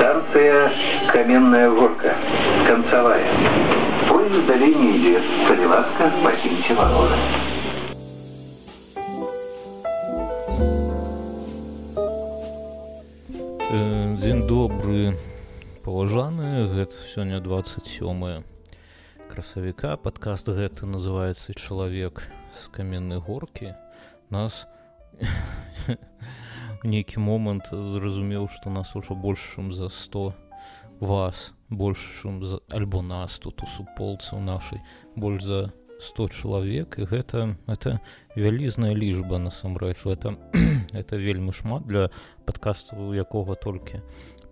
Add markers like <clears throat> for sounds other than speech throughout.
Станция Каменная Горка. Концевая. Поезд далее не идет. Солиласка, покиньте ворота. Дзень добры паважаны гэта сёння 27 красавіка падкаст гэты называется чалавек з каменнай горкі нас нейкі момант зразумеў што нас ужо большым за 100 вас большым за альбо нас тут у суполцы ў нашай больш за 100 чалавек і гэта это вялізная лічба насамрэч это это <clears throat> вельмі шмат для падкасту якога толькі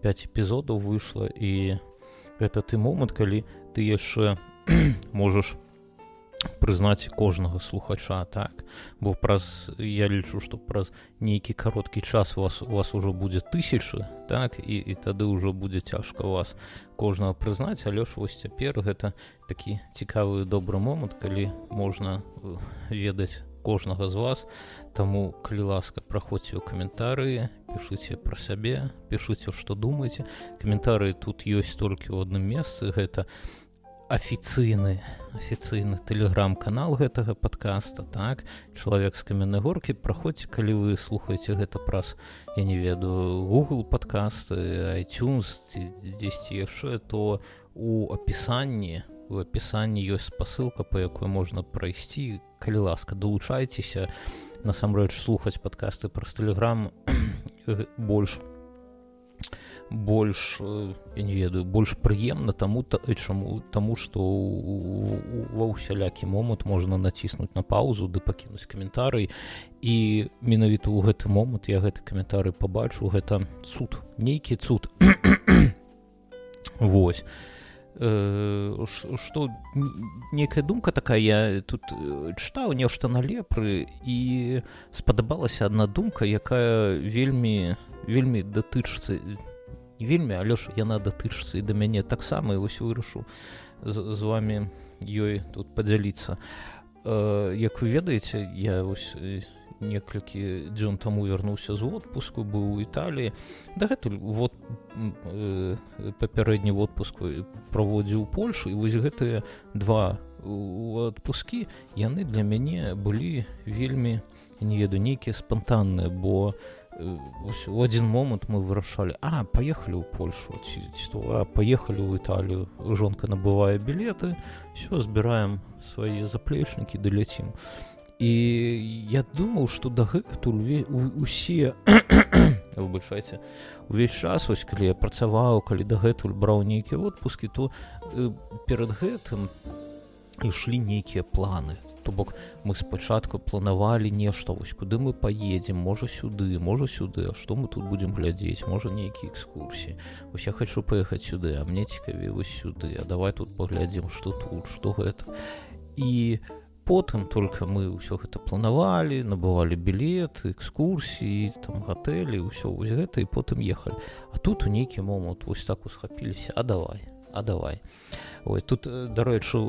5 эпізодаў выйшла і гэта ты момант калі ты яшчэ можаш прызнаць кожнага слухача так? Бо праз я лічу што праз нейкі кароткі час у вас у вас ужо будзе тысячы так? І, і тады ўжо будзе цяжка вас кожнага прызнаць. Але ж вось цяпер гэта такі цікавы добры момант калі можна э, ведаць кожнага з вас. Таму калі ласка праходзьце ў каментарыі пішыце пра сябе пішыце што думаеце. Каментарыі тут ёсць толькі ў адным месцы. Гэта у афіцыйны афіцыйны тэлеграм-канал гэтага подкаста так? Чалавек з каменнай горкі праходзьце калі вы слухаеце гэта праз я не ведаю google подкасты iTunes дзесьці яшчэ то у апісанні у апісанні ёсць спасылка по якой можна прайсці. Калі ласка далучайцеся насамрэч слухаць подкасты праз тэлеграм <coughs> больш у больш э, я не ведаю больш прыемна таму то чаму таму што ва ўсялякі момант можна націснуць на паузу ды пакінуць каментарый і менавіта ў гэты момант я гэты каментары пабачу. Гэта цуд нейкі цуд <coughs> Вось. Что э, некая думка такая я тут э, чытаў нешта на лепры і спадабалася адна думка якая вельмі вельмі датычыцца не вельмі але ж яна датычыцца і да мяне таксама і вось вырашу з, з вами ёй тут падзяліцца. Э, як вы ведаеце я вось некалькі дзён таму вярнуўся з отпуску быў у італіі. Дагэтуль вот э, папярэдні отпуску праводзіў польшу і вось гэтыя два адпускі яны для мяне былі вельмі не веду нейкія спантанныя бо у один момант мы вырашалі а поехали ў польшу ці, ці то поехали ў італію жонка набывае білеты все збіраем свае заплечнікі даляцім і я думаў что дагэтуль усе <coughs> выбачайце увесь час ось калі я працаваў калі дагэтуль браў нейкія отпускі то э, перад гэтым ішлі нейкія планы то бок мы спачатку планавалі нешта вось куды мы поедем можа сюды можа сюды что мы тут будем глядзець можа нейкія экскурсіі. Ось я хочу поехать сюды а мне цікаве вось сюды а давай тут паглядзім что тут что гэта. І потым только мы ўсё гэта планавалі набывалі білет экскурсіі там гатэлі ўсё вось гэта і потым ехалі. А тут у нейкі момант вось так усхапіліся а давай а давай ой тут дарэчы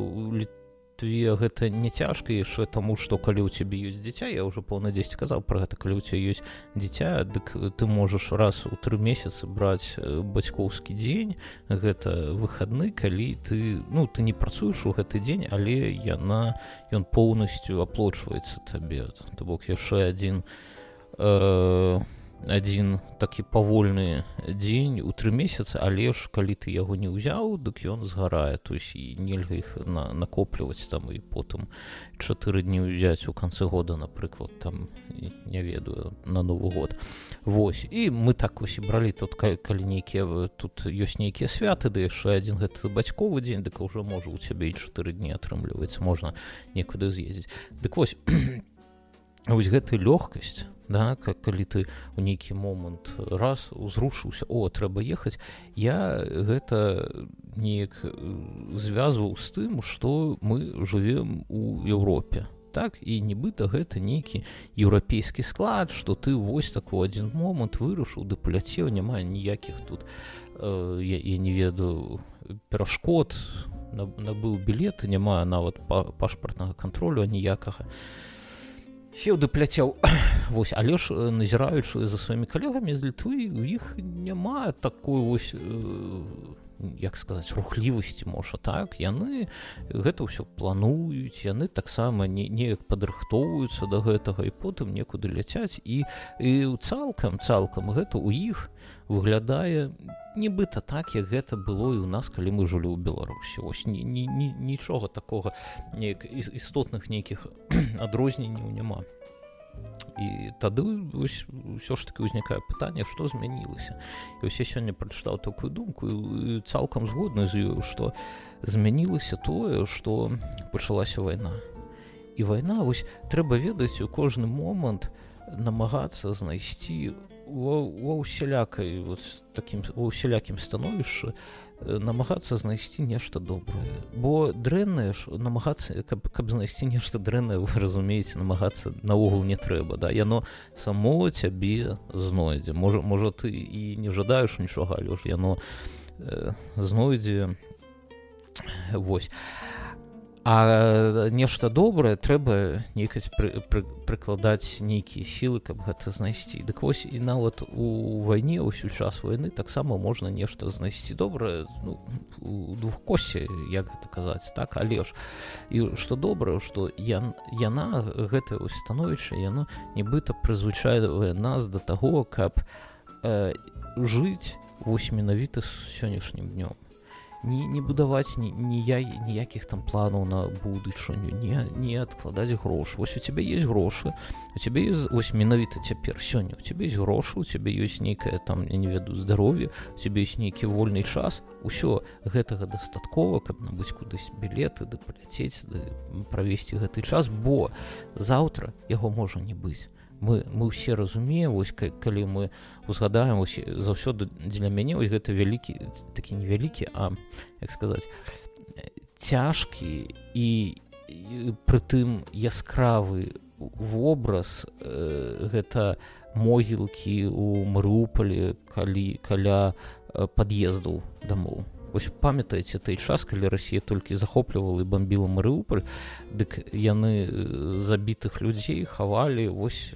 тве гэта не цяжка яшчэ таму што калі ў цябе ёсць дзіця я ўжо паўна 10 казаў пра гэта калі у цябе ёсць дзіця дык ты можаш раз у тры месяцы браць бацькоўскі дзень гэта выхадны калі ты ну ты не працуеш у гэты дзень але яна ён поўнасцю аплочваецца табе. То бок яшчэ адзін э, адзін такі павольны дзень у тры месяцы але ж калі ты яго не ўзяў дык ён згарае. То есть і нельга іх на накопліваць там і потым чатыры дні ўзяць у канцы года напрыклад там не ведаю на новы год. Вось і мы так вось бралі тут калі нейкія тут ёсць нейкія святы ды яшчэ адзін гэты бацьковы дзень дык ўжо можа у цябе і чатыры дні атрымліваецца можна некуды з'ездзіць. Дык вось <clears throat> вось гэта лёгкасць да как калі ты у нейкі момант раз узрушыўся о трэба ехаць я гэта неяк звязваў з тым што мы жывем у Еўропе так і нібыта гэта нейкі еўрапейскі склад што ты вось так у адзін момант вырашыў ды паляцеў няма ніякіх тут э, я, я не ведаю перашкод набыў білеты няма нават па, пашпартнага кантролю ніякага сеў ды пляцеў вось але ж назіраючы за сваімі калегамі з літвы у іх няма такой вось э, як сказаць рухлівасці можа так яны гэта ўсё плануюць яны таксама не неяк падрыхтоўваюцца до гэтага і потым некуды ляцяць. І і цалкам цалкам гэта ў іх выглядае нібыта так як гэта было і ў нас калі мы жылі ў беларусі. Ось ні, ні, ні, нічога такога неяк істотных нейкіх <clears throat> адрозненняў няма і тады ось, ўсё ж таки ўзнікае пытанне што змянілася і ўсе сёння прачытаў такую думку і цалкам згодна з ёю што змянілася тое што пачалася вайна і вайна вось трэба ведаць у кожны момант намагацца знайсці ва ўсялякай вот, такім ва ўсялякім становішчы намагацца знайсці нешта добрае. Бо дрэннае ж намагацца каб, каб знайсці нешта дрэннае <laughs> вы разумееце намагацца наогул не трэба да? Яно само цябе знойдзе. Можа можа ты і не жадаеш нічога але ж яно э, знойдзе вось. а нешта добрае трэба нейкаць пры, пры, прыкладаць нейкія сілы каб гэта знайсці. Дык вось і нават у вайне ўсю час войны таксама можна нешта знайсці добрае ну, у двухкосе як гэта казаць так? Але ж і што добрае што я яна гэта становішча яно нібыта прызвычайвае нас да таго каб э, жыць вось менавіта сённяшнім днём не, не будаваць ні, ніяй, ніякіх там планаў на будучыню не, не адкладаць грошы вось у тебя есть грошы у тебе есть вось менавіта цяпер сёння у тебе есть грошы у тебе ёсць нейкае там я не веду здароўе тебе есть нейкі вольны час усё гэтага дастаткова каб набыць кудысь білеты да паляцець да правесці гэты час бо заўтра яго можа не быць мы мы ўсе разумеем вось калі мы узгадаем заўсёды дзеля мяне вось гэта вялікі такі невялікі а як сказаць цяжкі і, і прытым яскравы вобраз э, гэта могілкі у марыупалі калі каля э, пад'ездаў дамоў Вось памятаеце той час калі Росія толькі захоплівала і бомбіла марыуполь дык яны забітых людзей хавалі вось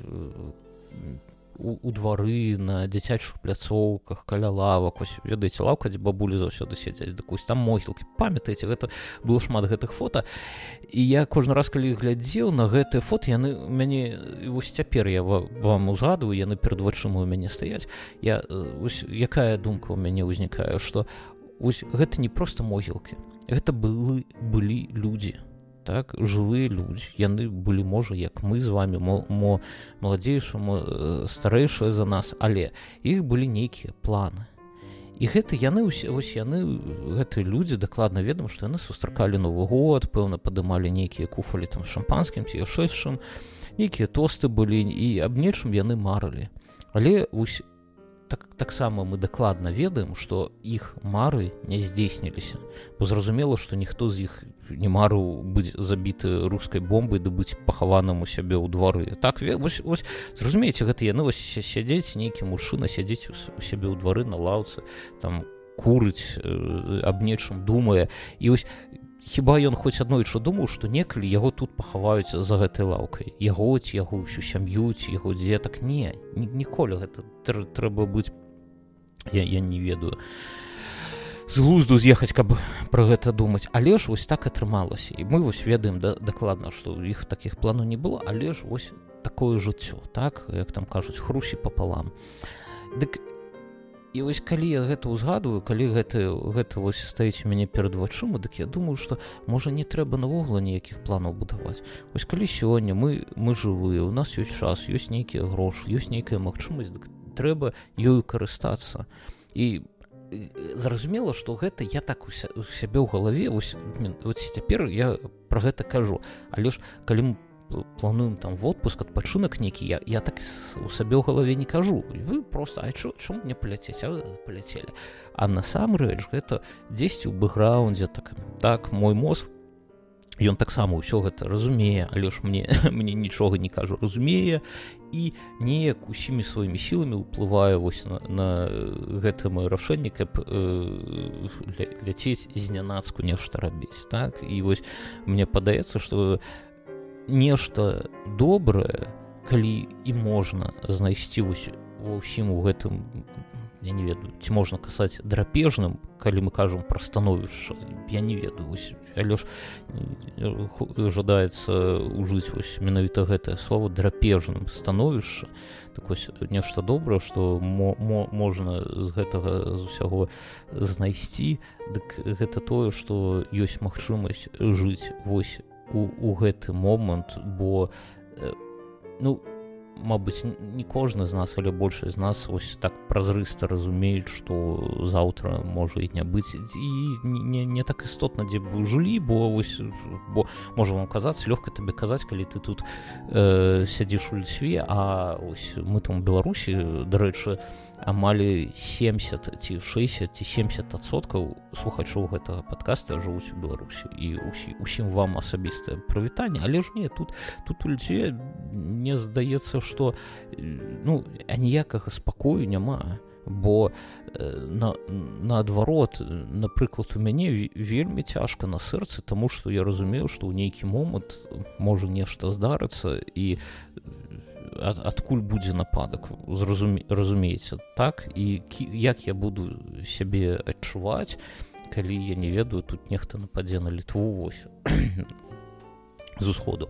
у, у двары на дзіцячых пляцоўках каля лавак вось ведаеце лаўка дзе бабулі заўсёды сядзяць дык вось там могілкі. Памятаеце гэта было шмат гэтых фото і я кожны раз калі глядзеў на гэтыя фото яны мяне вось цяпер я вам узгадываю яны перад вачыма у мяне стаяць. Я ось, якая думка ў мяне ўзнікае што Вось гэта не проста могілкі. Гэта былы былі людзі. Так, жывыя людзі яны былі можа як мы з вами мо маладзейшаму э, старэйшыя за нас але іх былі нейкія планы і гэта яны ўсе вось яны гэтыя людзі дакладна ведам што яны сустракалі новы год пэўна падымалі нейкія куфалі там шампанскім ці яшчэшым нейкія тосты былі і аб нечым яны марылі але ось так таксама мы дакладна ведаем што іх мары не здзейсніліся бо зразумела што ніхто з іх не марыў быць забіты рускай бомбай да быць пахаваным у сябе ў двары так вось, вось зразумееце гэта яны вось сядзець нейкі мужчына сядзець у сябе ў двары на лаўцы там курыць э, аб нечым думае і вось хіба ён хоць аднойчы думаў што некалі яго тут пахаваюць за гэтай лаўкай? Яго ці яго ўсю сям'ю ці яго дзетак? Не ніколі гэта трэба быць я, я не ведаю. З глузду з'ехаць каб пра гэта думаць. Але ж вось так атрымалася. І мы вось ведаем да, дакладна што іх такіх планаў не было але ж вось такое жыццё так? Як там кажуць хрусі пополам дык і вось калі я гэта ўзгадываю калі гэта гэта вось стаіць у мяне перад вачыма дык я думаю что можа не трэба навогла ніякіх планаў будаваць. Вось калі сёння мы мы жывыя у нас ёсць час ёсць нейкія грошы ёсць нейкая магчымасць дык трэба ёю карыстацца. І зразумела што гэта я так у сябе ў галаве вось цяпер я про гэта кажу. Але ж калі мы плануем там в отпуск адпачынак нейкі я, я так у сабе ў галаве не кажу. Вы просто чым мне паляцець паляцелі а насамрэч гэта дзесьці ў бэкграундзе так так мой мозг ён таксама ўсё гэта разумее але ж мне <laughs> мне нічога не кажу разумее і неяк усімі сваімі сіламі ўплывае вось на, на гэта маё рашэнне каб э, ля, ляцець знянацку нешта рабіць. Так? І вось мне падаецца што нешта добрае калі і можна знайсці ва ўсім у гэтым я не ведаю ці можна касаць драпежным калі мы кажам пра становішча я не ведаю вось, але ж жадаецца ужыць вось менавіта гэтае слово драпежным становішча. Так вось нешта добрае што мо, мо, можна з гэтага з усяго знайсці дык гэта тое што ёсць магчымасць жыць вось у, у гэты момант бо ну Мабыць, не кожны з нас, але большасць з нас ось так празрыста разумеюць, што заўтра можа і не быць і не, не так істотна, дзе б вы жылі, бо ось, бо можа вам казаць лёгка табе казаць, калі ты тут э, сядзіш у льсве, а ось мы там Беларусі, дарэчы, амаль 70 ці 60 ці 70 адсоткаў слухачоў гэтага падкаста жывуць у беларусі і усі, усім вам асабістае прывітанне але ж не тут тут у людзе мне здаецца что ну аніякага спакою няма бо на наадварот напрыклад у мяне вельмі цяжка на сэрцы тому что я разумею что ў нейкі момант можа нешта здарыцца і ад, адкуль будзе нападак зразуме, разумееце так? І кі, як я буду сябе адчуваць калі я не ведаю тут нехта нападзе на літву вось <coughs> з усходу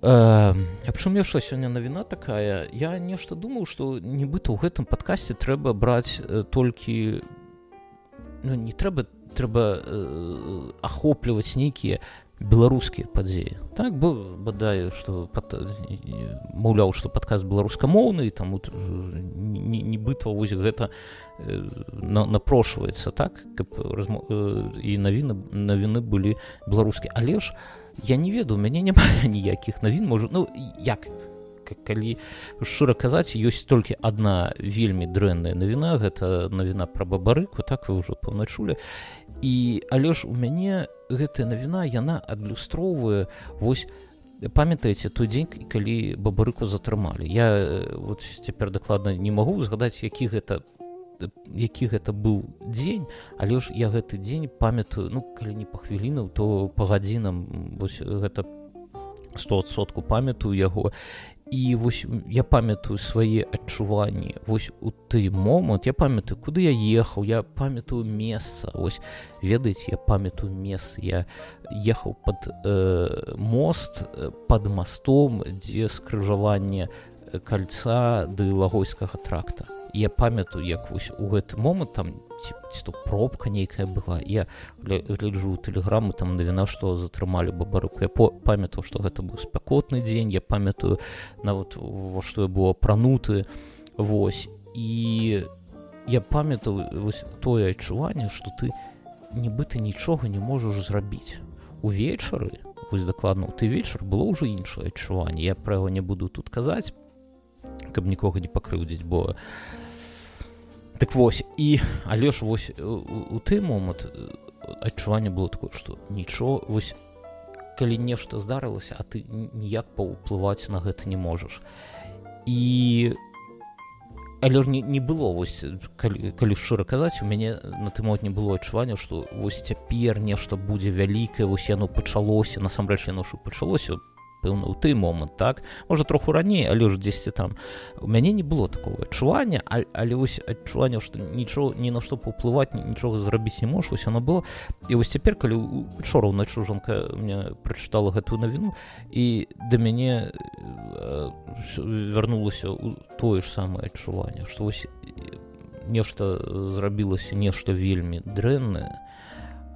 Прычым яшчэ сёння навіна такая? Я нешта думаў што нібыта ў гэтым падкасці трэба браць э, толькі ну, не трэба трэба э, ахопліваць нейкія беларускія падзеі так бо бадаю что маўляў что падказ беларускамоўны там нібыта вось гэта на, напрошваецца так каб размо... і навіны навіны былі беларускія але ж я не ведаю мяне няма <laughs> ніякіх навін можа ну як калі шчыра казаць ёсць толькі адна вельмі дрэнная навіна гэта навіна пра бабарыку так вы ўжо паўначулі. І але ж у мяне гэтая навіна яна адлюстроўвае вось памятаеце той дзень калі бабарыку затрымалі я э, вот цяпер дакладна не магу згадаць які гэта які гэта быў дзень але ж я гэты дзень памятаю ну калі не па хвілінаў то па гадзінам вось гэта стосотку памятаю яго. І вось я памятаю свае адчуванні. Вось у ты момант я памятаю куды я ехаў я памятаю месца. Ось ведаеце я памятаю мес я ехаў под э, мост э, под мастом дзе скрыжаванне кальца ды лагойскага тракта. Я памятаю як вось у гэты момант там ці, ці то пробка нейкая была. Я гляджу тэлеграмы там навіна што затрымалі бабарыку я памятаў што гэта быў спякотны дзень. Я памятаю нават во што я было апрануты. Вось. І я памятаў тое адчуванне што ты нібыта нічога не можаш зрабіць. Увечары вось дакладна ты вечар было ўжо іншае адчуванне. Я пра яго не буду тут казаць каб нікога не пакрыўдзіць бо так вось і але ж вось у, у ты момант адчуванне было такое што нічого вось калі нешта здарылася а ты ніяк паўплываць на гэта не можаш. І але ж не, не было вось калі, калі шчыра казаць у мяне на ты мот не было адчування што вось цяпер нешта будзе вялікае вось яно пачалося насамрэч яно пачалося пэўна ў той момант так? Можа троху раней але ж дзесьці там. У мяне не было такого адчування але вось адчування што нічого ні на што паўплываць нічога зрабіць не можа вось оно было. І вось цяпер калі учора ўначы жонка мне прачытала гэтую навіну і да мяне вярнулася ў тое ж самае адчуванне што вось нешта зрабілася нешта вельмі дрэннае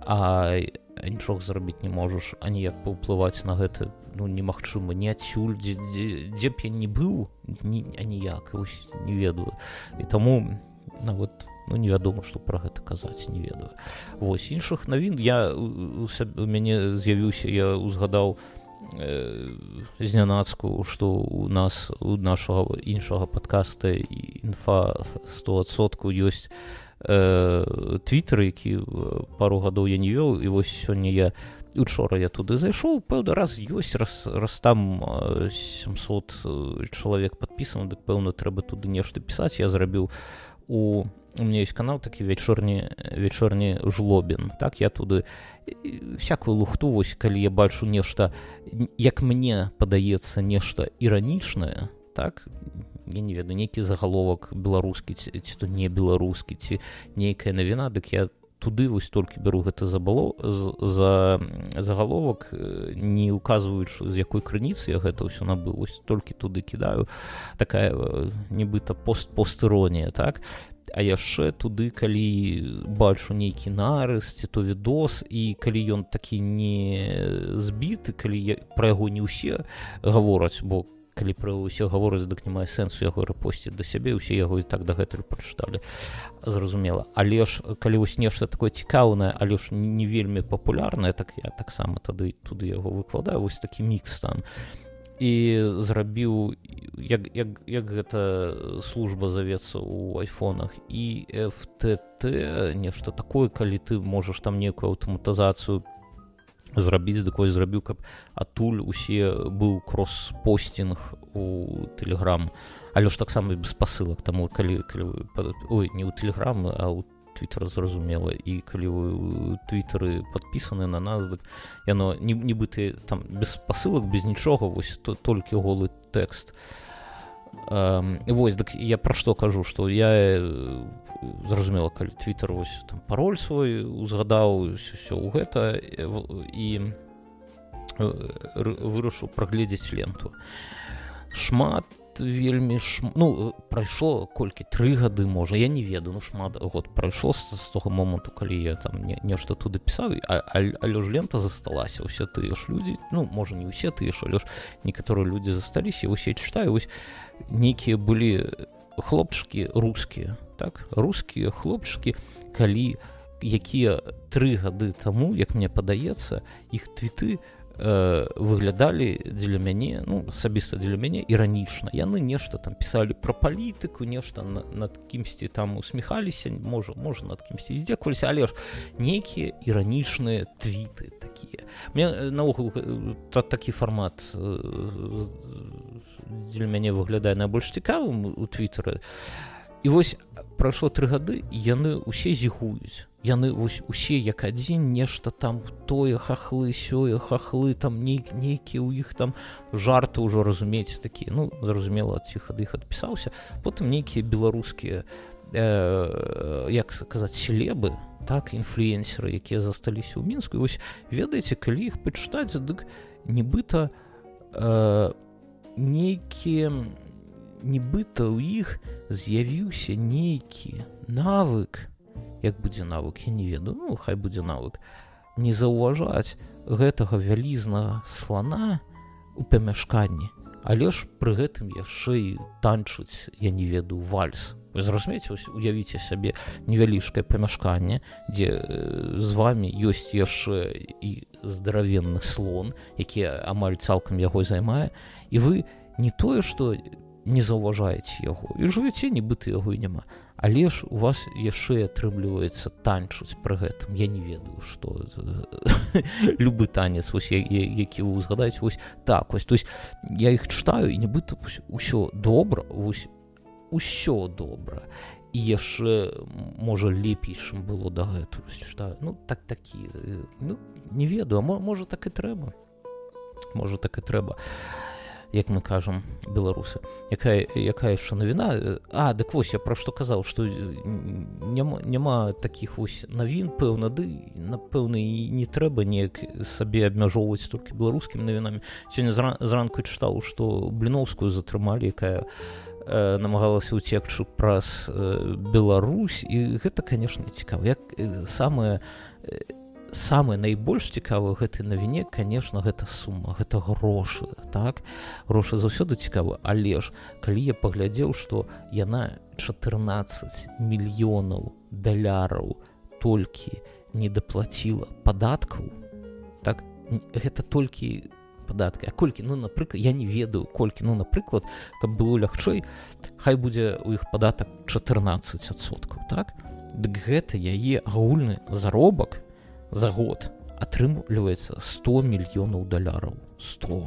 а нічога зрабіць не можаш аніяк паўплываць на гэта ну немагчыма не адсюль дзе, дзе, дзе б я не быў аніяк не ведаю. І таму нават ну, невядома што пра гэта казаць не ведаю. Вось іншых навін я у, у мяне з'явіўся я узгадаў э, знянацку што у нас у нашага іншага падкаста інфа 100сотку ёсць э, твиттер які пару гадоў я не вёў і вось сёння я учора я туды зайшоў пэўна раз ёсць раз раз там 700 чалавек подпісана дык пэўна трэба туды нешта пісаць я зрабіў у у меня есть канал такі вечорні вечорні жлобін так я туды всякую лухту вось калі я бачу нешта як мне падаецца нешта іранічнае так я не ведаю нейкі загаловак беларускі ці, ці то не беларускі ці нейкая навіна дык я туды вось толькі бяру гэта забало за загаловак не указваючы з якой крыніцы я гэта ўсё набыў вось толькі туды кідаю. Такая нібыта пост постыронія так? А яшчэ туды калі бачу нейкі нарыс ці то відос і калі ён такі не збіты калі я пра яго не ўсе гавораць бо калі пра ўсё гавораць дык не мае сэнсу. Яго рэпосціць да сябе усе яго і так дагэтуль прачыталі. Зразумела. Але ж калі вось нешта такое цікаўнае але ж не вельмі папулярнае так я таксама тады туды яго выкладаю вось такі мікс там. І зрабіў як, як, як гэта служба завецца ў айфонах і FTT нешта такое калі ты можаш там некую аўтаматызацыю зрабіць такое зрабіў каб адтуль усе быў кросс-посттинг у телеграм але ж таксама без спасылак таму калі, калі ой не ў телеграмы а у твиттер зразумела. І калі вы твиттеры подпісаны на нас дык яно нібыты там без спасылак без нічога вось то толькі голы тэкст вось дык я пра што кажу што я зразумела калі твиттер вось там пароль свой узгадаў все ў гэта і вырашу прагледзець ленту. Шмат вельмі ш... ну прайшло колькі тры гады можа я не ведаю ну шмат год прайшло з, з того моманту калі я там не, нешта туды пісаў але ж лента засталася ўсе тыя ж людзі ну можа не ўсе тыя ж але ж некаторыя людзі засталіся усе чытаю вось нейкія былі хлопчыкі рускія так рускія хлопчыкі калі якія тры гады таму як мне падаецца іх твіты э, выглядалі дзеля мяне ну асабіста дзеля мяне іранічна яны нешта там пісалі пра палітыку нешта на, над кімсьці там усміхаліся можа можа над кімсьці здзекваліся але ж нейкія іранічныя твіты такія мне наогул та, такі фармат дзеля мяне выглядае найбольш цікавым у твиттары і вось прайшло тры гады яны усе зігуюць яны вось усе як адзін нешта там тое хахлы сёе хахлы там нейк нейкі ў іх там жарты ўжо разумееце такі ну зразумела ці хады іх адпісаўся. Потым нейкія беларускія э, як сказаць селебы так інфлюенсеры якія засталіся ў мінску. Вось ведаеце калі іх пачытаць дык нібыта э, нейкія нібыта ў іх з'явіўся нейкі навык як будзе навык я не ведаю ну хай будзе навык не заўважаць гэтага вялізнага слона у памяшканні. Але ж пры гэтым яшчэ і танчыць я не ведаю вальс. Зразумееце уявіце сабе невялічкае памяшканне дзе з вами ёсць яшчэ і здаравенны слон які амаль цалкам яго займае і вы не тое што не заўважаеце яго і жывяце нібыта яго і няма але ж у вас яшчэ атрымліваецца танчуць пры гэтым. Я не ведаю што <laughs> любы танец вось які вы узгадаеце вось так вось. То есть я іх чытаю і нібыта ўсё добра вось усё добра. І яшчэ можа лепейшым было дагэтуль что ну так такі ну, не ведаю можа так і трэба. Можа так і трэба. а як мы кажам беларусы. Якая якая яшчэ навіна? А дык вось я пра што казаў што няма, няма такіх вось навін пэўна ды напэўна і не трэба неяк сабе абмяжоўваць толькі беларускімі навінамі. Сёння зранку чытаў што бліноўскую затрымалі якая намагалася ўцекчу праз Беларусь. І гэта канешне цікава. Як самае самае найбольш цікавы гэтай навіне конечно гэта сума гэта грошы так? Грошы заўсёды цікавы. Але ж калі я паглядзеў што яна 14 мільёнаў даляраў толькі не даплаціла падаткаў так? Гэта толькі падаткі. А колькі? Ну напрыклад я не ведаю колькі. Ну напрыклад каб было лягчэй хай будзе у іх падатак 14соткаў так? Дык гэта яе агульны заробак за год атрымліваецца 100 мільёнаў даляраў 100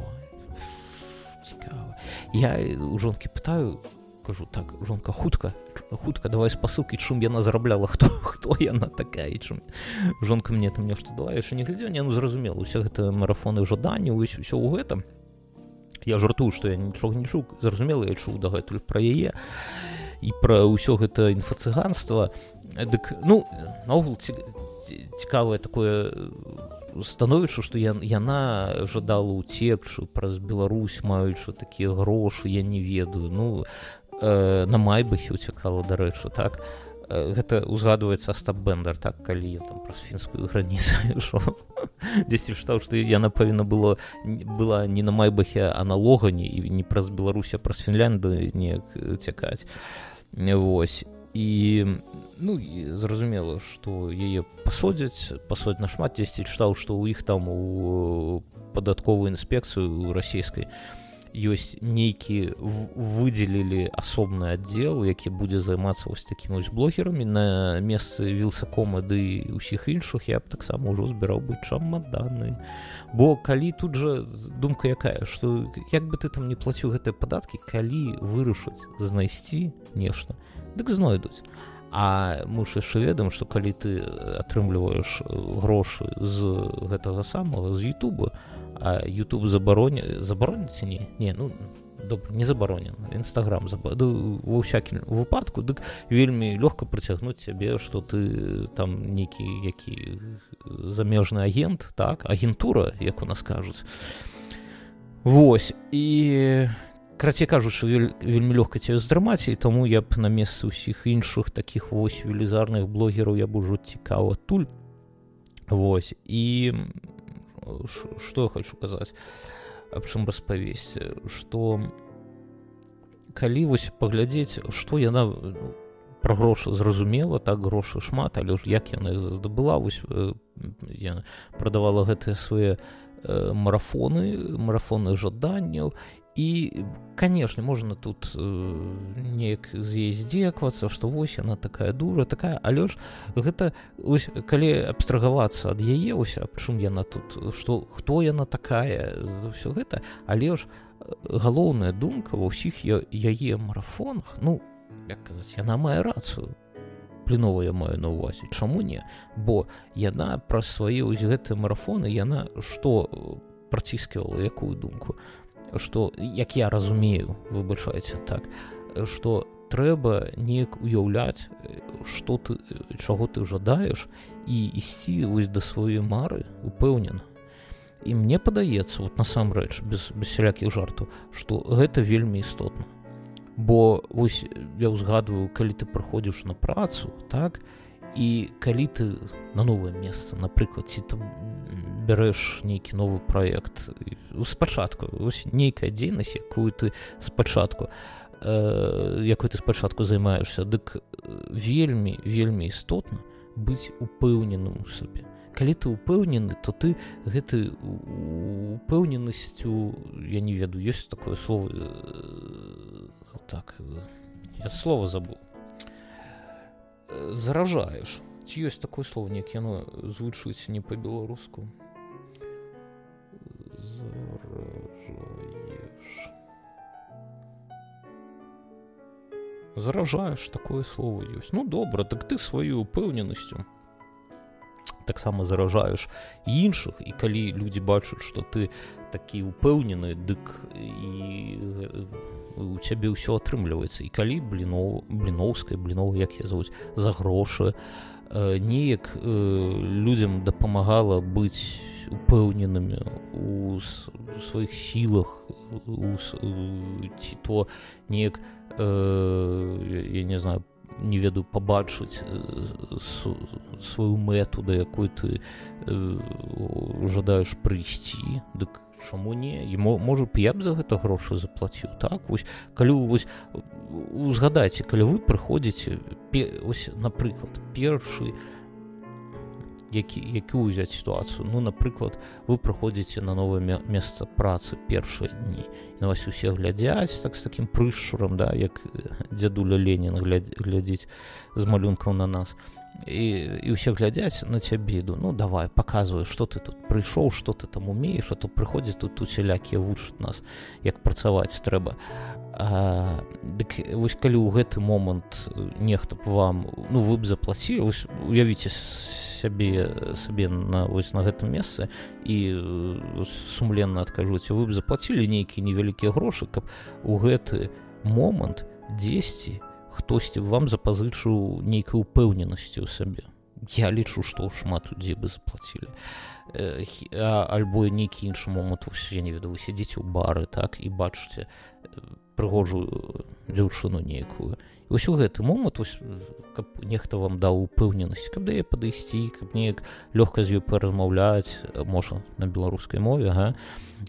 цікава я у жонкі пытаю кажу так жонка хутка хутка давай спасылкі чым яна зарабляла хто хто яна такая чым жонка мне там нешта дала яшчэ не глядзеў не ну зразумела усе гэта марафоны жаданні ўсё ўсё ў гэтым. Я жартую што я нічога не чуў зразумела я чуў дагэтуль пра яе. і пра ўсё гэта інфацыганства дык ну наогул цікавае такое становішча што я, яна жадала ўцекчы праз Беларусь маючы такія грошы я не ведаю. Ну э, на майбахе уцякала дарэчы так? Э, гэта узгадваецца астап бендер так калі я там праз фінскую граніцу <laughs> дзесьці чытаў што яна павінна было была не на майбахе а на логані і не праз беларуся праз фінлянды неяк цякаць вось і ну зразумела што яе пасодзяць пасодзь нашмат дзесьці чытаў што ў іх там у падатковую інспекцыю расійскай ёсць нейкі выдзелілі асобны аддзел які будзе займацца вось такімі вось блогерамі на месцы вілсакома ды ўсіх іншых я б таксама ўжо збіраў бы чамаданы. Бо калі тут жа думка якая што як бы ты там не плаціў гэтыя падаткі калі вырашыць знайсці нешта дык знойдуць. А муж яшчэ ведам што калі ты атрымліваеш грошы з гэтага самага з Ютуба а YouTube забароне забароніць не не ну добра не забаронен нстаграм забаду ва ўсякім выпадку дык вельмі лёгка прыцягнуць сябе што ты там нейкі які замежны агент так агентура як у нас кажуць. Вось і крацей кажучы вельмі лёгка цябе здрымаць і таму я б на месцы ўсіх іншых таких вось велізарных блогераў я б ужо цікава туль. Вось і что я хочу казаць аб чым распавесці что калі вось паглядзець что яна ну, про грошы зразумела так грошы шмат але ж як яна здабыла вось я прадавала гэтыя свае марафоны марафоны жаданняў і канешне можна тут э, неяк з яе здзекавацца што вось яна такая дура такая але ж гэта ось, калі абстрагавацца ад яе ось чым яна тут што хто яна такая все гэта але ж галоўная думка ва ўсіх яе марафонах ну як казаць яна мае рацыю. Плінова я маю на ўвазе чаму не? Бо яна праз свае ось гэтыя марафоны яна што праціскивала якую думку что як я разумею выбачайце так что трэба неяк уяўляць что ты чаго ты жадаеш і ісці вось да сваёй мары упэўнена. І мне падаецца вот насамрэч без бессялякіх жартаў что гэта вельмі істотна. Бо вось я ўзгадываю калі ты праходзіш на працу так і калі ты на новае месца напрыклад ці там бярэш нейкі новы праект спачатку нейкая дзейнасць якую ты спачатку э, якой ты спачатку займаешься дык вельмі вельмі істотна быць упэўненым у сабе. Калі ты упэўнены то ты гэты упэўненасцю я не веду ёсць такое слово э, так я слова забыл заражаеш ці ёсць такое слово неяк яно звучыць не па-беларуску заражаешь. Заражаешь, такое слово есть. Ну, добра, так ты свою упэўненасцю таксама заражаеш іншых і калі людзі бачаць што ты такі упэўнены дык і у цябе ўсё атрымліваецца. І калі бліноў бліноўская блінова як я завуць за грошы неяк людзям дапамагала быць упэўненымі у сваіх сілах ці то неяк э, я не знаю не ведаю пабачыць сваю мэту да якой ты э, жадаеш прыйсці дык чаму не і можа я б за гэта грошы заплаціў так вось калі вось узгадайце калі вы прыходзіце ось напрыклад першы у які якую ўзяць сітуацыю ну напрыклад вы прыходзіце на новае месца працы першыя дні на вас усе глядзяць так з таким прышурам да як дзядуля ленін глядзіць з малюнкаў на нас. І, і ўсе глядзяць на цябеду ну давай показывай что ты тут прыйшоў что ты там умееш а то прыходзіць тут усялякія вучаць нас як працаваць трэба дык вось калі ў гэты момант нехта б вам ну вы б заплаці уявіце сябе сабе на вось на гэтым месцы і сумленна адкажуце вы б заплацілі нейкія невялікія грошы каб у гэты момант дзесьці хтосьці вам запазычыў нейкай упэўненасці ў сабе. Я лічу што шмат людзей бы заплацілі. Э, альбо нейкі іншы момант я не ведаю вы сядзіце ў бары так і бачыце прыгожую дзяўчыну нейкую. вось у гэты момант вось, каб нехта вам даў упэўненасць каб да я падысці каб неяк лёгка з ёй паразмаўляць можа на беларускай мове га?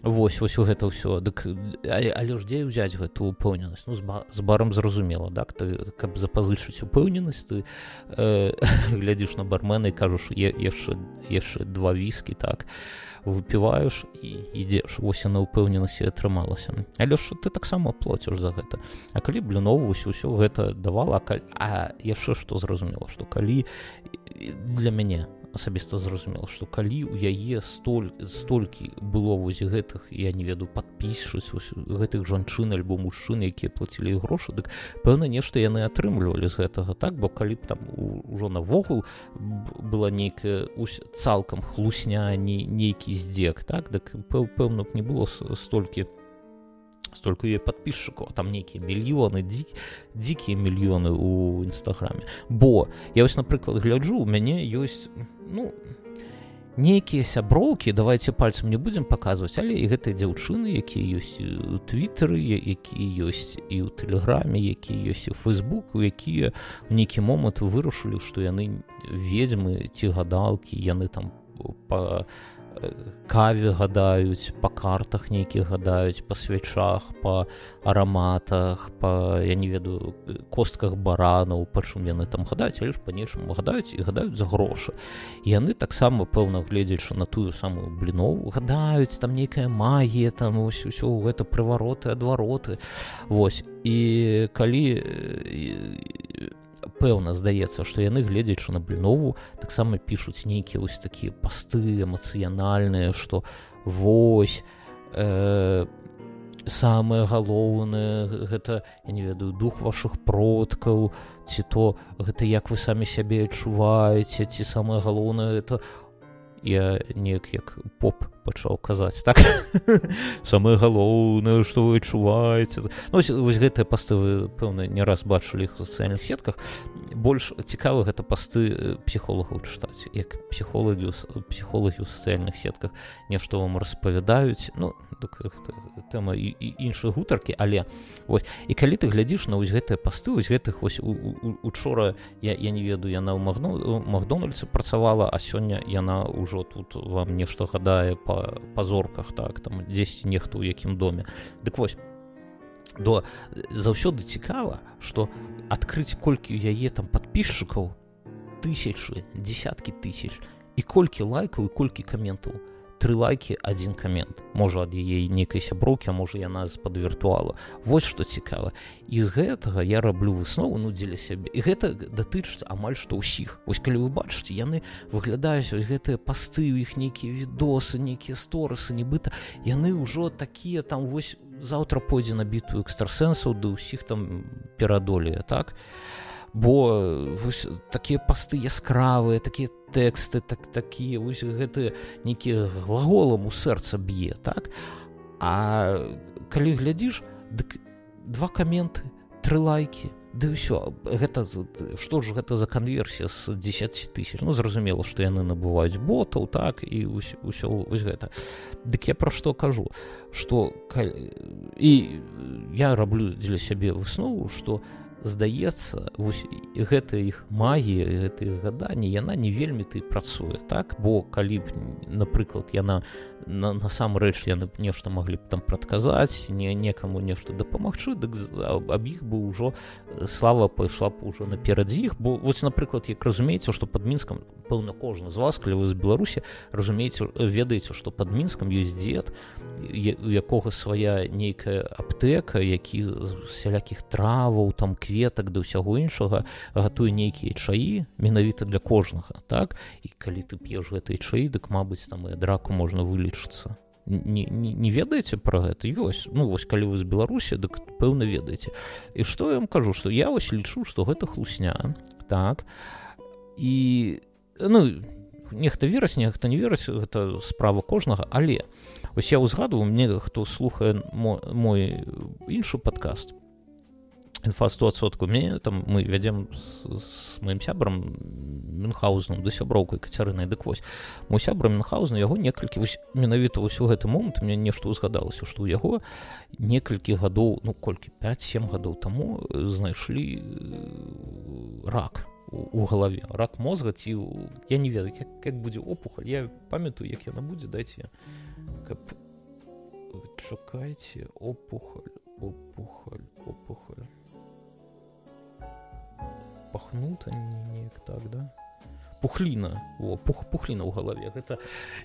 Вось вось у гэта ўсё. Дык але ж дзе ўзяць гэту упэўненасць? Ну з, ба, з барам зразумела так? Ты каб запазычыць упэўненасць ты э, <laughs> глядзіш на бармена і кажаш яшчэ яшчэ два віскі так? а выпіваеш і ідзеш вось на ўпэўненасці атрымалася але ж ты таксама плоціш за гэта а калі бліновваюсь ўсё гэта давала а яшчэ што зразумела што калі для мяне асабіста зразумела што калі ў яе столь столькі было вось гэтых я не веду падпісшусь гэтых жанчын альбо мужчын якія плацілі грошы дык пэўна нешта яны атрымлівалі з гэтага так? Бо калі б там ужо навогул была нейкая цалкам хлусня не нейкі здзек так? Дык пэўна б не было столькі столько ее подписчиков там нейкія мільёны дзі, дзікія мільёны у нстаграме бо я вось напрыклад гляджу у мяне ёсць ну нейкія сяброўкі давайте пальцем не будзем паказваць але і гэтыя дзяўчыны якія ёсць у твиттары якія ёсць і ў тэлеграме якія ёсць у фейсбуку якія у нейкі момант вырашылі што яны ведзьмы ці гадалкі яны там по каве гадаюць па картах нейкіх гадаюць па свячах па араматах па я не ведаю костках баранаў пачым яны там гадаюць але ж па-нешаму гадаюць і гадаюць за грошы. Яны таксама пэўна гледзячы на тую самую блінову гадаюць там нейкая магія там ось усё гэта прывароты адвароты. Вось. І калі пэўна здаецца што яны гледзячы на блінову таксама пішуць нейкія вось такія пасты эмацыянальныя што вось э, самае галоўнае гэта я не ведаю дух вашых продкаў ці то гэта як вы самі сябе адчуваеце ці самае галоўнае это я неяк як поп пачаў казаць так? <laughs> Самае галоўнае што вы адчуваеце. Ну, вось, вось гэтыя пасты вы пэўна не раз бачылі іх у сацыяльных сетках. Больш цікавы гэта пасты э, псіхолагаў чытаць як псіхолагі псіхолагі ў сацыяльных сетках нешта вам распавядаюць. Ну тэма і, і іншай гутаркі але вось і калі ты глядзіш на вось гэтыя пасты вось гэтых вось учора я, я не ведаю яна ў магну макдональдсе працавала а сёння яна ўжо тут вам нешта гадае па па зорках так там дзесьці нехто ў якім доме дык вось до заўсёды цікава что адкрыць колькі яе там подписчикаў тысячи десяткі тысяч і колькі лайкаў і колькі каментаў тры лайки один камент можа ад яе нейкай сяброўкі можа яна з-пад віртуала вось што цікава і з гэтага я раблю выснову ну дзеля сябе. І гэта датычыцца амаль што ўсіх. Вось калі вы бачыце яны выглядаюць ось гэтыя пасты у іх нейкія відосы нейкія сторысы нібыта яны ўжо такія там вось заўтра пойдзе на бітую экстрасэнсаў да ўсіх там перадолее так бо вось такія пасты яскравыя такія тэксты так такія вось гэты нейкі глаголам у сэрца б'е так? А калі глядзіш дык два каменты тры лайки ды ўсё. Гэта што ж гэта за канверсія з 10 тысяч? Ну зразумела што яны набываюць ботаў так і ўсё вось гэта. Дык я пра што кажу? Что і я раблю дзеля сябе выснову что у здаецца гэта іх магія гэтых гаданні яна не вельмі ты працуе так? Бо калі б напрыклад яна насамрэч яны б нешта маглі б там прадказаць не некаму нешта дапамагчы дык аб іх бы ўжо слава пайшла б уже наперад іх. Бо вось напрыклад як разумееце што под мінскам пэўна кожны з вас калі вы з беларусі разумееце ведаеце што под мінскам ёсць дзед у якога свая нейкая аптэка які сялякіх траваў там кветак да ўсяго іншага гатуе нейкія чаі менавіта для кожнага так? І калі ты п'еш гэтай чаі дык мабыць там і драку можна вылічыцца не, не, не ведаеце пра гэта? Ёсць ну вось калі вы з беларусі дык пэўна ведаеце. І што я вам кажу што я вось лічу што гэта хлусня так? І ну нехта вераць нехта не вераць гэта справа кожнага. Але ось я ўзгадываю мне хто слухае мой, мой іншы падкаст інфа 100сотку мне там мы вядзем з маім сябрам мюнхаузным да сяброўкай кацярынай дык вось мой сябра мюнхаузна яго некалькі вось менавіта ўсё гэты момант мне нешта ўзгадалася што ў яго некалькі гадоў ну колькі 5-7 гадоў таму знайшлі рак у галаве. Рак мозга ці я не ведаю як, як будзе опухаль. Я памятаю як яна будзе дайце каб чакайце опухаль опухаль пахнута неяк так да? Пухліна. О пух пухліна ў галаве гэта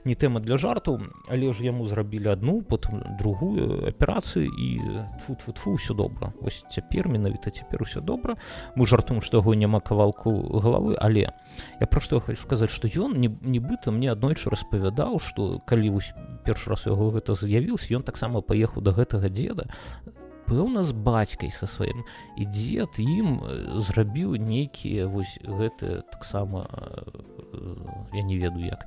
не тэма для жарту. Але ж яму зрабілі одну потым другую аперацыю і тут вот фу все добра. Ось цяпер менавіта цяпер усё добра. Мы жартуем што яго няма кавалку галавы але я пра што хочу сказаць што ён нібыта мне аднойчы распавядаў што калі вось першы раз яго гэта з'явіўся ён таксама паехаў до гэтага деда пэўна з бацькай са сваім і дзед ім зрабіў нейкія вось гэты таксама я не ведаю як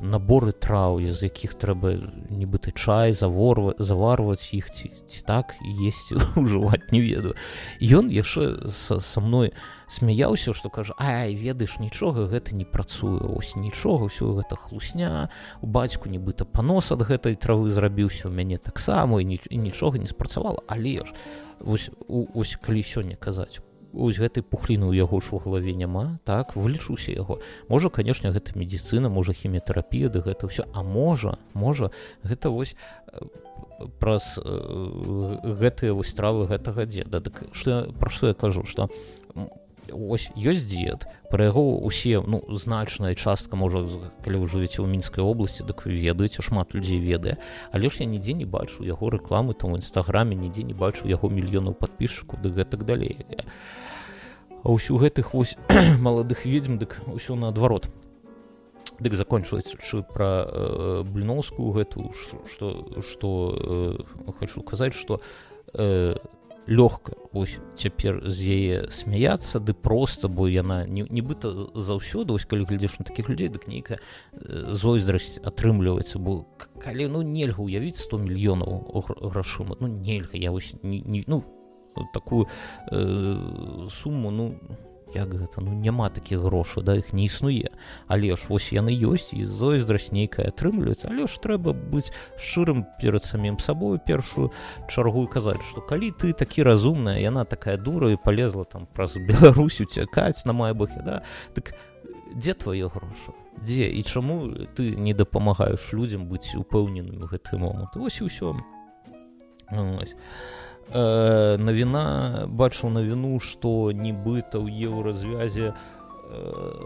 наборы траў з якіх трэба нібыта чай заворва заварваць іх ці, ці так есть <laughs> ужываць не ведаю ён яшчэ са, са мной смяяўся што кажа ай ведаеш нічога гэта не працуе ось нічога ўсё гэта хлусня у бацьку нібыта панос ад гэтай травы зрабіўся у мяне таксама і, ніч, і нічога не спрацавала але ж ось, ось калі сёння казаць ось гэтай пухліны ў яго ж у галаве няма так вылічуся яго можа канешне гэта медицина можа хіміятэрапія ды гэта ўсё а можа можа гэта вось праз гэтыя вось стравы гэтага дзеда. Дык што пра што я кажу што ось ёсць дзед пра яго усе ну значная частка можа калі вы жывеце ў мінскай обласці дык вы ведаеце шмат людзей ведае. Але ж я нідзе не бачу яго рэкламы там у нстаграме нідзе не бачу яго мільёнаў подписчику ды гэтак далей. Ўсю гэтых вось <clears throat> маладых ведзьм дык ўсё наадварот. Дык закончылася пра э, бліноўскую гэту што што э, хочу казаць што э, лёгка цяпер з яе смяяцца ды проста бо яна нібыта заўсёды ось калі глядзеш на такіх людзей дык нейкая э, зойздрасць атрымліваецца бо калі ну нельга ўявіць 100 мільёнаў грашума ну нельга я вось не, не ну такую э, сумму ну як гэта ну няма такіх грошай да іх не існуе. Але ж вось яны ёсць і зойздрасць нейкая атрымліваецца. Але ж трэба быць шчырым перад самім сабою першую чаргу казаць што калі ты такі разумная яна такая дура і полезла там праз Беларусь уцякаць на мае бахе да так дзе твае грошы? Дзе? І чаму ты не дапамагаеш людзям быць упэўненым гэты момант? Вось і ўсё. Ось э, навіна бачыў навіну што нібыта ў еўразвязе э,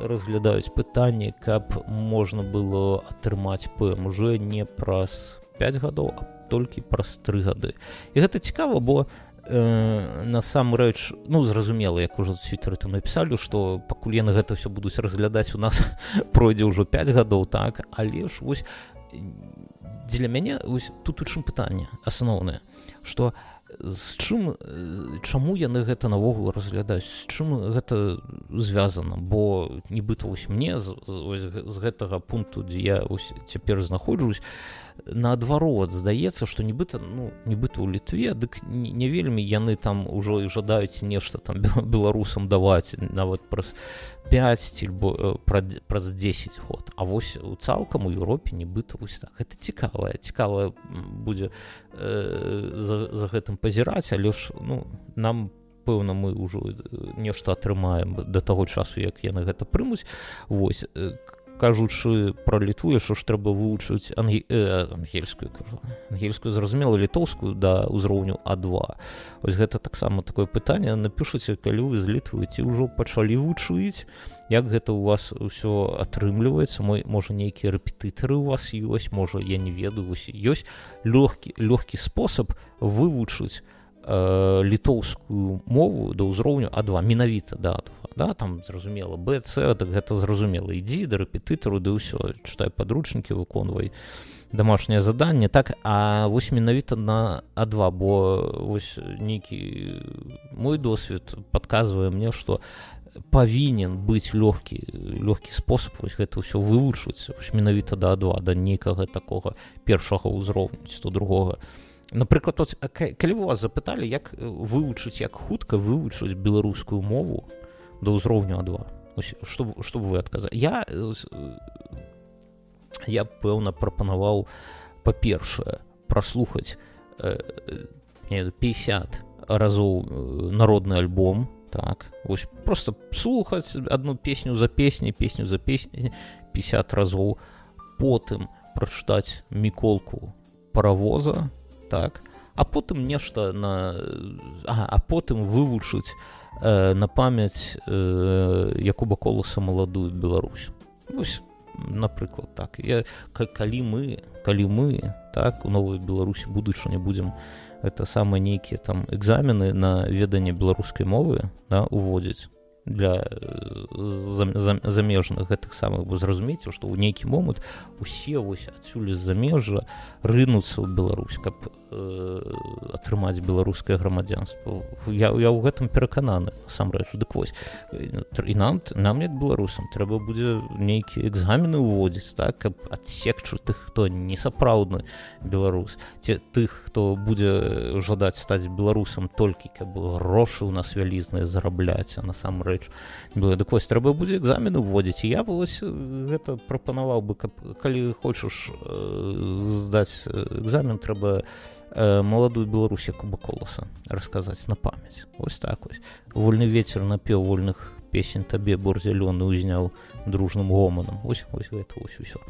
разглядаюць пытанне каб можна было атрымаць пмж не праз 5 гадоў а толькі праз тры гады. І гэта цікава бо э, насамрэч ну зразумела як ужо цвітары там напісалі што пакуль яны гэта ўсё будуць разглядаць у нас <laughs> пройдзе ўжо 5 гадоў так? Але ж вось дзеля мяне ось тут у чым пытанне асноўнае што у з чым чаму яны гэта наогул разглядаюць з чым гэта звязана? Бо нібыта вось мне з, з гэтага пункту дзе я цяпер знаходжусь наадварот здаецца што нібыта ну нібыта ў літве дык не, вельмі яны там ужо і жадаюць нешта там беларусам даваць нават праз 5 альбо праз 10 год А вось у цалкам у Еўропе нібыта вось так. Гэта цікавая цікавая будзе э, за, за гэтым пазіраць але ж ну нам по пэўна мы ўжо нешта атрымаем да таго часу як яны гэта прымуць. Восьось кажучы пра літву яшчэ ж трэба вывучыць ангі... э, ангельскую кажу ангельскую зразумела літоўскую да ўзроўню а2 ось гэта таксама такое пытанне. Напішыце калі вы з літвуеце ўжо пачалі вучыць як гэта у вас ўсё атрымліваецца. Мой можа нейкія рэпетытары у вас ёсць можа я не ведаю ёсць лёгкі лёгкі спосаб вывучыць э, літоўскую мову да ўзроўню а2 менавіта да да там зразумела бц так гэта зразумела. Ідзі да рэпетытару ды ўсё. Чытай падручнікі выконвай домашняе заданне. Так а вось менавіта на а2 бо вось нейкі мой досвед подказвае мне что павінен быць лёгкі лёгкі спосаб вось гэта ўсё вывучыць. Менавіта да а2 да нейкага такога першага ўзроўню то другога напрыклад тут калі вас запыталі як вывучыць як хутка вывучыць беларускую мову да ўзроўню а2 что что вы адказаць я я пэўна прапанаваў па-першае праслухаць э, 50 разоў э, народны альбом так вось просто слухаць одну песню за песні песню за песні 50 разоў потым прачытаць міколку паравоза так а потым нешта на а, а потым вывучыць э, на памяць э, якуба коласа маладую Беларусь. Вось напрыклад так. Я калі мы калі мы так у новой беларусі будучыня будзем это самыя нейкія там экзамены на веданне беларускай мовы да, уводзіць для э, замежных. Гэтых самых бы зразумееце што ў нейкі момант усе вось адсюль з замежжа рынуцца ў Беларусь каб атрымаць беларускае грамадзянство я, я ў гэтым перакананы насамрэч. Дык вось і нам нам як беларусам трэба будзе нейкія экзамены ўводзіць так каб адсекчу тых хто несапраўдны беларус ці тых хто будзе жадаць стаць беларусам толькі каб грошы ў нас вялізныя зарабляць а насамрэч. Дык вось трэба будзе экзамены уводзіць я вось гэта прапанаваў бы каб калі хочаш здаць экзамен трэба маладую беларусі куба коласа расказаць на памяць ось так вось вольны ветер напеў вольных песень табе бор зялёны ўзняў дружным гоманам ось ось гэта ось усё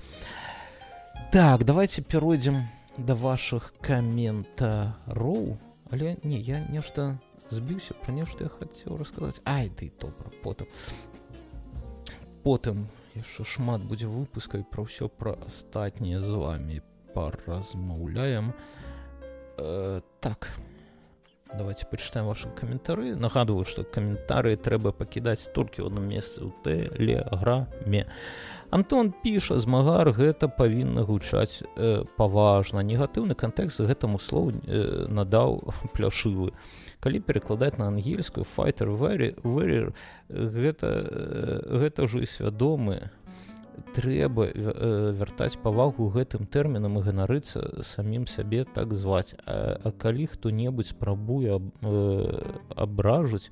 так давайте перайдзем да ваших каментароў але не я нешта збіўся пра нешта я хацеў расказаць ай ты добра потым потым яшчэ шмат будзе выпускай пра ўсё пра астатнія з вами. Паразмаўляем э, так. Давайте пачытаем ваши каментары нагадываю что каментары трэба пакідаць толькі ў одном месцы у тэлеграме Антон піша змагар гэта павінна гучаць э, паважна. Негатыўны кантэкст гэтаму слову э, надаў <laughs> пляшывы. Калі перакладаць на ангельскую fighter very, very, гэта гэта ўжо і свядомы трэба вяртаць павагу гэтым тэрмінам і ганарыцца самім сябе так зваць. А, а калі хто-небудзь спрабуе аб, абражыць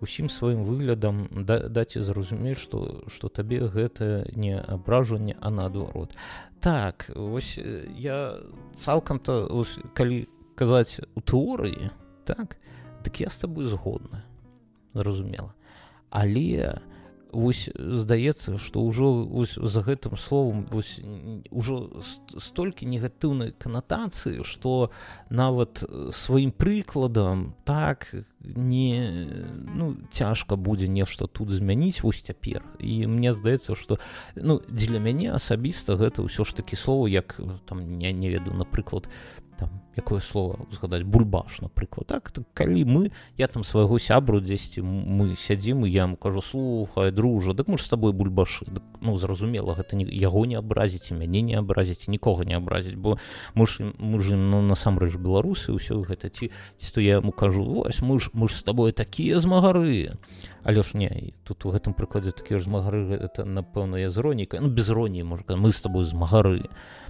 усім сваім выглядам да, даце зразумець што што табе гэта не абражанне а наадварот. Так вось я цалкам-то калі казаць у тэорыі так дык я з табой згодны зразумела. Але вось здаецца што ўжо за гэтым словом ўжо столькі негатыўнай канатацыі што нават сваім прыкладам так не ну цяжка будзе нешта тут змяніць вось цяпер. І мне здаецца што ну дзеля мяне асабіста гэта ўсё ж такі слова як там я не ведаю напрыклад там якое слово згадаць бульбаш напрыклад. Так, так калі мы я там свайго сябру дзесьці мы сядзім і я ему кажу слухай дружа дык мы ж с тобой бульбашы дык, ну зразумела гэта не яго не абразіць мяне не абразіць нікога не абразіць бо мы ж мы ж ну, насамрэч беларусы ўсё гэта ці ці то я ему кажу вось мы ж мы ж с тобой такія змагары але ж не тут у гэтым прыкладзе такія ж змагары это напэўна я зроніка ну без роніі можа мы с тобой змагары а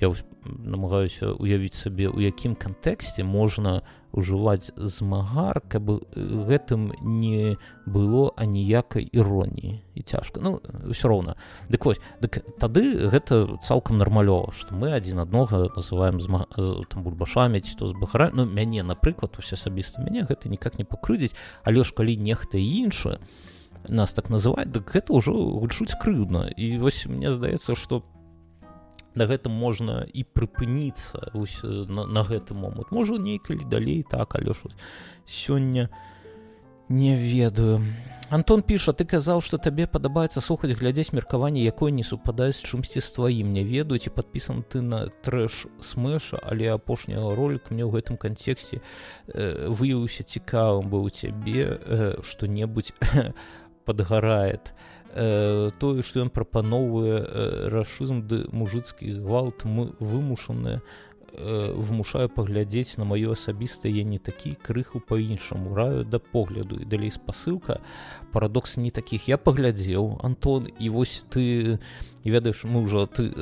я намагаюся уявіць сабе у якім кантэксце можна ўжываць змагар каб гэтым не было аніякай іроніі і цяжка. Ну ўсё роўна. Дык вось дык тады гэта цалкам нармалёва што мы адзін аднога называем зма... там бульбашамі ці то збахара ну мяне напрыклад усе асабіста мяне гэта никак не пакрыдзіць але ж калі нехта іншае нас так называть дык гэта ўжо гучуць крыўдна. І вось мне здаецца што по на гэтым можна і прыпыніцца на, на гэты момант. Можа нейкалі далей так але ж сёння не ведаю. Антон піша ты казаў што табе падабаецца слухаць глядзець меркаванне якое не супадаюць чымсьці з тваім. Не ведаю ці падпісан ты на трэш смэша але апошняга ролик мне ў гэтым канцексце э, выявіўся цікавым быў цябе э, што-небудзь <laughs> падгарает э, тое што ён прапаноўвае э, рашызм ды мужыцкі гвалт мы вымушаныя Э, вымушаю паглядзець на маё асабістае я не такі крыху па-іншаму раю да погляду. І далей спасылка парадокс не такіх я паглядзеў Антон і вось ты ведаеш мы ўжо ты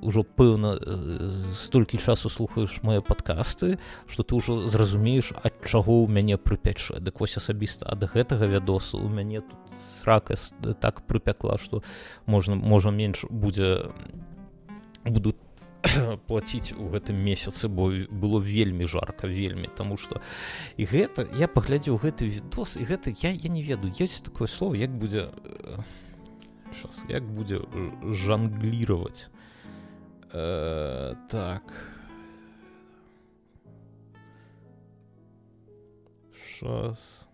ўжо э, пэўна э, столькі часу слухаеш мае падкасты што ты ўжо зразумееш ад чаго ў мяне прыпячэ. Дык вось асабіста ад гэтага вядосу у мяне тут срака так прыпякла што можна можа менш будзе будуць <coughs> платіць у гэтым месяцы бо было вельмі жарка вельмі. Тому что і гэта я паглядзеў гэты відос і гэта я я не ведаю есть такое слово як будзе сейчас як будзе жанглировать э, так. Сейчас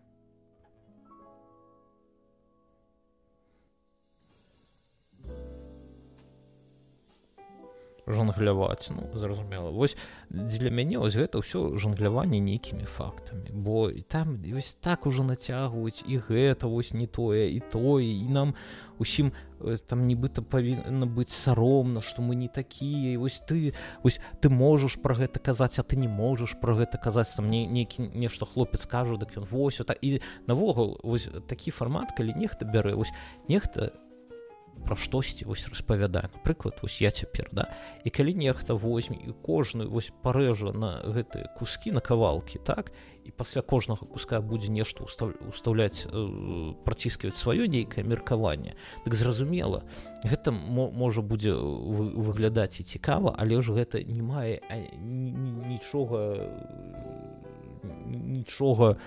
жонгляваць ну зразумела. Вось дзеля мяне ось гэта ўсё жонгляванне нейкімі фактамі. Бо там вось так ужо нацягваюць і гэта вось не тое і тое і нам усім э, там нібыта павінна быць саромна што мы не такія вось ты ось ты можаш пра гэта казаць а ты не можаш пра гэта казаць. Там мне нейкі нешта хлопец кажу дак ён вось так і навогул вось такі фармат калі нехта бярэ вось нехта пра штосьці вось распавядае напрыклад вось я цяпер да? І калі нехта возьме і кожны вось парэжа на гэтыя кускі на кавалкі так? І пасля кожнага куска будзе нешта устаўляць э, праціскаваць сваё нейкае меркаванне дык зразумела гэта можа будзе вы, выглядаць і цікава але ж гэта не мае нічога нічога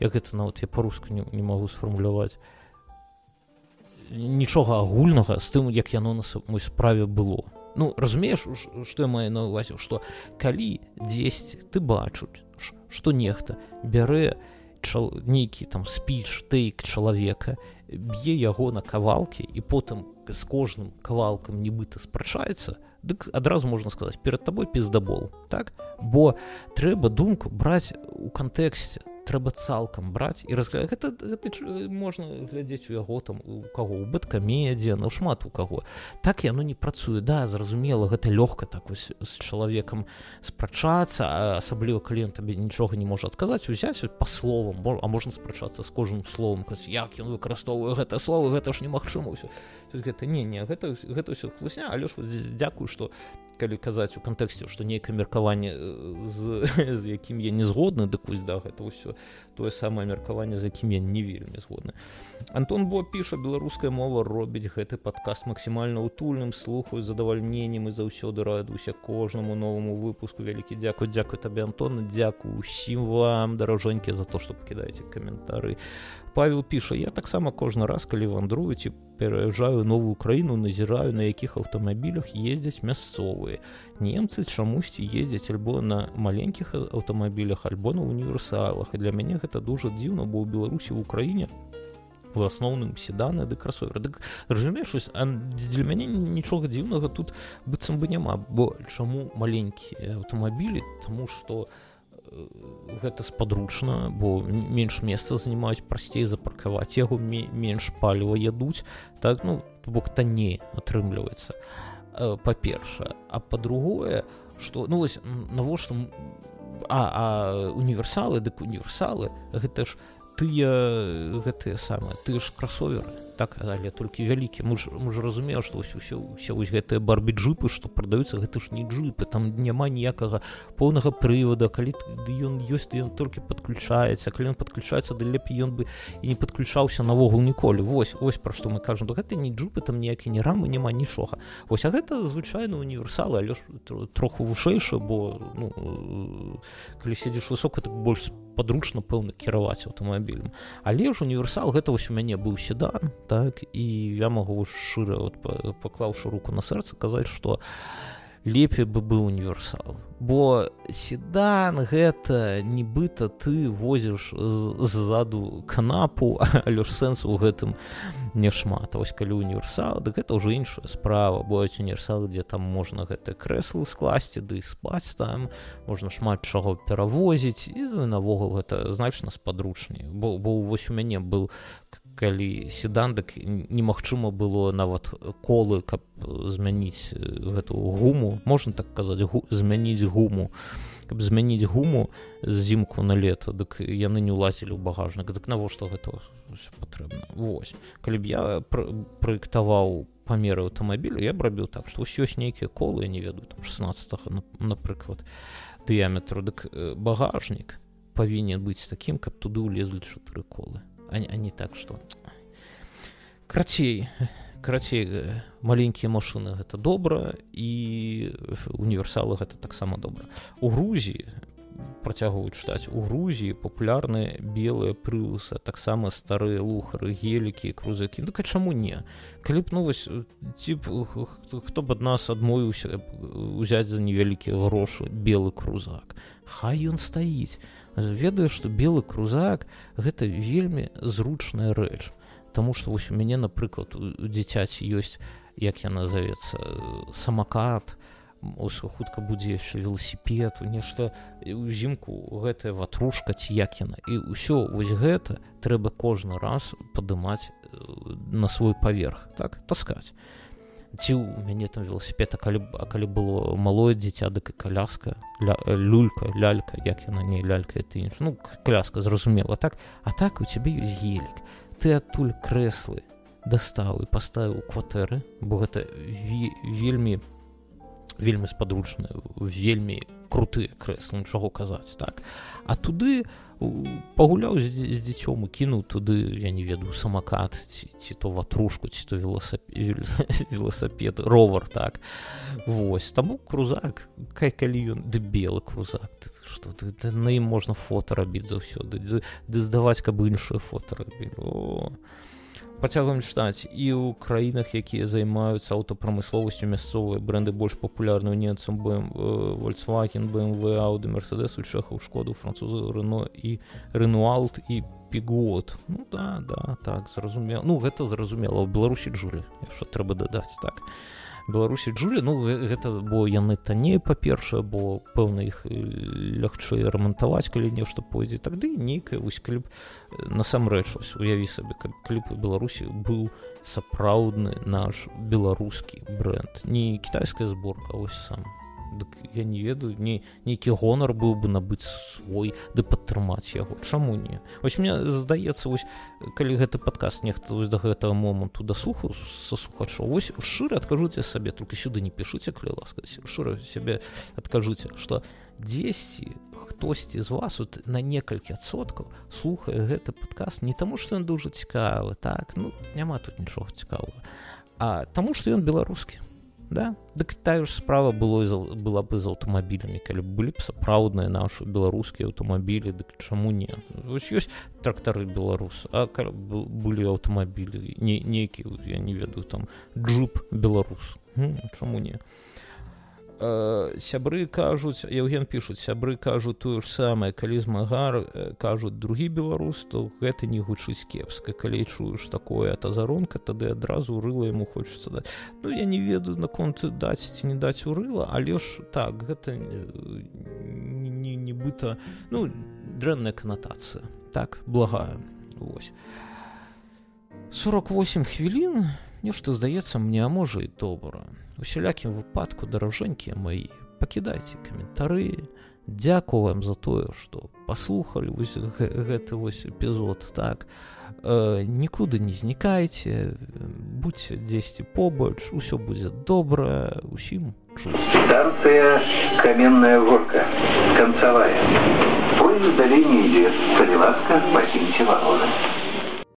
як гэта нават я па-руску не, не магу сфармуляваць нічога агульнага з тым як яно на самой справе было. Ну разумееш што я маю на увазе што калі дзесьці ты бачуць што нехта бярэ чал, нейкі там спіч тэйк чалавека б'е яго на кавалкі і потым з кожным кавалкам нібыта спрачаецца дык адразу можна сказаць перад табой піздабол так? Бо трэба думку браць у кантэксце трэба цалкам браць і разглядаць гэта, гэта можна глядзець у яго там у каго у бэткамедзе ну шмат у каго. Так яно не працуе. Да зразумела гэта лёгка так вось з чалавекам спрачацца асабліва кліент табе нічога не можа адказаць узяць па словам а можна спрачацца з кожным словом каз як ён выкарыстоўвае гэта слово гэта ж немагчыма ўсё гэта не не гэта гэта ўсё хлусня але ж дзякую што калі казаць у кантэксце што нейкае меркаванне з, з якім я не згодны дык вось да гэта ўсё тое самае меркаванне з якім я не вельмі згодны. Антон бо піша беларуская мова робіць гэты падкаст максімальна утульным слухаю задавальненнем і заўсёды радуюся кожнаму новаму выпуску. Вялікі дзякуй дзякуй табе Антон дзякую усім вам даражонькі за то што пакідаеце каментары Павел піша я таксама кожны раз калі вандрую ці пераязджаю новую краіну назіраю на якіх аўтамабілях ездзяць мясцовыя. Немцы чамусьці ездзяць альбо на маленькіх аўтамабілях альбо на універсалах. І для мяне гэта дужа дзіўна бо ў беларусі в украіне в асноўным седаны ды красовер. Дык разумееш для мяне нічога дзіўнага тут быццам бы няма. Бо чаму маленькія аўтамабілі? Тому что у гэта спадручна бо менш месца занимаюць прасцей запаркаваць яго менш паліва ядуць. Так ну бок танней атрымліваецца. Па-першае. А па-другое что ну вось навошта а, а універсалы дык універсалы гэта ж тыя гэтыя самыя ты ж красоверы так але толькі вялікі. Муж муж разумеў што ўсё ўсё ўсе вось гэтыя барбі джипы што прадаюцца гэта ж не джипы там няма ніякага поўнага прывода калі ён ёсць ён толькі подключаецца калі ён подключаецца да лепей ён бы і не подключаўся навогул ніколі. Вось ось пра што мы кажам. То гэта не джипы там ніякі не рамы няма нічога. Вось а гэта звычайна універсалы але ж троху вышэйша бо ну калі седзіш высока так больш падручна пэўна кіраваць аўтамабілем. Але ж універсал гэта вось у мяне быў седан так і я магу шчыра вот, паклаўшы руку на сэрца казаць што лепей бы быў універсал. Бо седан гэта нібыта ты возіш ззаду канапу <laughs> але ж сэнс у гэтым няшмат. Вось калі універсал дык гэта ўжо іншая справа. Боюць універсал дзе там можна гэты крэслы скласці ды спаць там можна шмат чаго перавозіць і навогул гэта значна спадручней. Бо бо вось у мяне быў калі седандак немагчыма было нават колы каб змяніць гэту гуму. Можна так казаць гу, змяніць гуму. Каб змяніць гуму зімку на лета дык яны не ўлазілі ў багажнік. Дык навошта гэта патрэбна? Вось. Калі б я праектаваў памеры аўтамабіля я б рабіў так што ўсё ёсць нейкія колы не ведаю там 16 напрыклад дыяметру. Дык багажнік павінен быць такім каб туды ўлезлі чатыры колы а, а не так что карацей карацей э, маленькія машины гэта добра і універсалы гэта таксама добра у грузіі працягваюць чытаць у грузіі папулярныя белыя прыусы таксама старыя лухары гелікі крузакі ну чаму не? Калі б ну вось ці хто б ад нас адмовіўся узяць за невялікія грошы белы крузак? Хай ён стаіць ведаю што белы крузак гэта вельмі зручная рэч Таму што вось у мяне напрыклад у дзіцяці ёсць як я назовецца самакат хутка будзе яшчэ велосіпед нешта узімку гэтая ватрушка ці як яна. І ўсё вось гэта трэба кожны раз падымаць на свой паверх так таскаць ці ў мяне там велосіпед а калі а калі было малое дзіця дык і каляска ля, люлька лялька як яна не лялька ты інш ну кляска зразумела. Так а так у цябе ёсць гелік ты адтуль крэслы дастаў і паставіў кватэры бо гэта ві, вельмі вельмі спадручныя вельмі крутыя крэслы нічаго казаць так. А туды у пагуляў з, з дзіцём і кінуў туды я не ведаю самакат ці, ці то ватрушку ці то велосапед, <laughs> велосапед ровар так. Вось таму крузак кай калі ён ды белы крузак что ты, на ім можна фото рабіць заўсёды ды, здаваць каб іншыя фото рабілі о працягваем чытаць. І ў краінах якія займаюцца аўтапрамысловасцю мясцовыя бренды больш папулярную немцам бм вольцваген бмв ауды мерседес у чэхаў шкоду французы рыно і рынуалт і пігот. Ну да да так зразумела. Ну гэта зразумела. Ў беларусі джулі яшчэ трэба дадаць так. а беларусі джулі ну гэта бо яны танней па-першае бо пэўна іх лягчэй рамантаваць калі нешта пойдзе. Тады нейкая вось калі б насамрэч уяві сабе кліп у беларусі быў сапраўдны наш беларускі бренд. Не кітайская зборка ось сам Дык я не ведаю не нейкі гонар быў бы набыць свой ды падтрымаць яго. Чаму не? Ось мне здаецца вось калі гэты падказ нехта вось да гэтага моманту да суху са сухачоў вось шчыра адкажуце сабе только сюды не пішыце калі ласка шчыра сябе адкажыце что дзесьці хтосьці з вас вот на некалькі адсоткаў слухае гэты падказ не таму што ён дужа цікавы так? Ну няма тут нічога цікавага. А таму што ён беларускі да. Дык тая ж справа было была бы з аўтамабілямі калі былі б сапраўдныя нашы беларускія аўтамабілі дык чаму не вось ёсць трактары беларус а былі аўтамабілі не нейкі я не ведаю там джуп беларус чаму не а сябры кажуць евген пишутць сябры кажуць тое ж самае калі змагар э, кажуць другі беларус то гэта не гучыць кепска калі чуеш такое тазаронка тады адразу рыла яму хочется даць. Ну я не ведаю наконт даць ці не даць у рыла але ж так гэта не нібыта ну дрэнная канатацыя. Так благая. Вось. 48 хвілін. Нешта здаецца мне а можа і добра усялякім выпадку даражэнькія мои пакідайце каментары. Дзякуем за тое что паслухали вось гэты вось эпізод так. Э, нікуды не знікайце будьце дзесьці побач усё будзе добра усім станция каменная горка концавая поезд далей не ідзе калі ласка пакіньце вагоны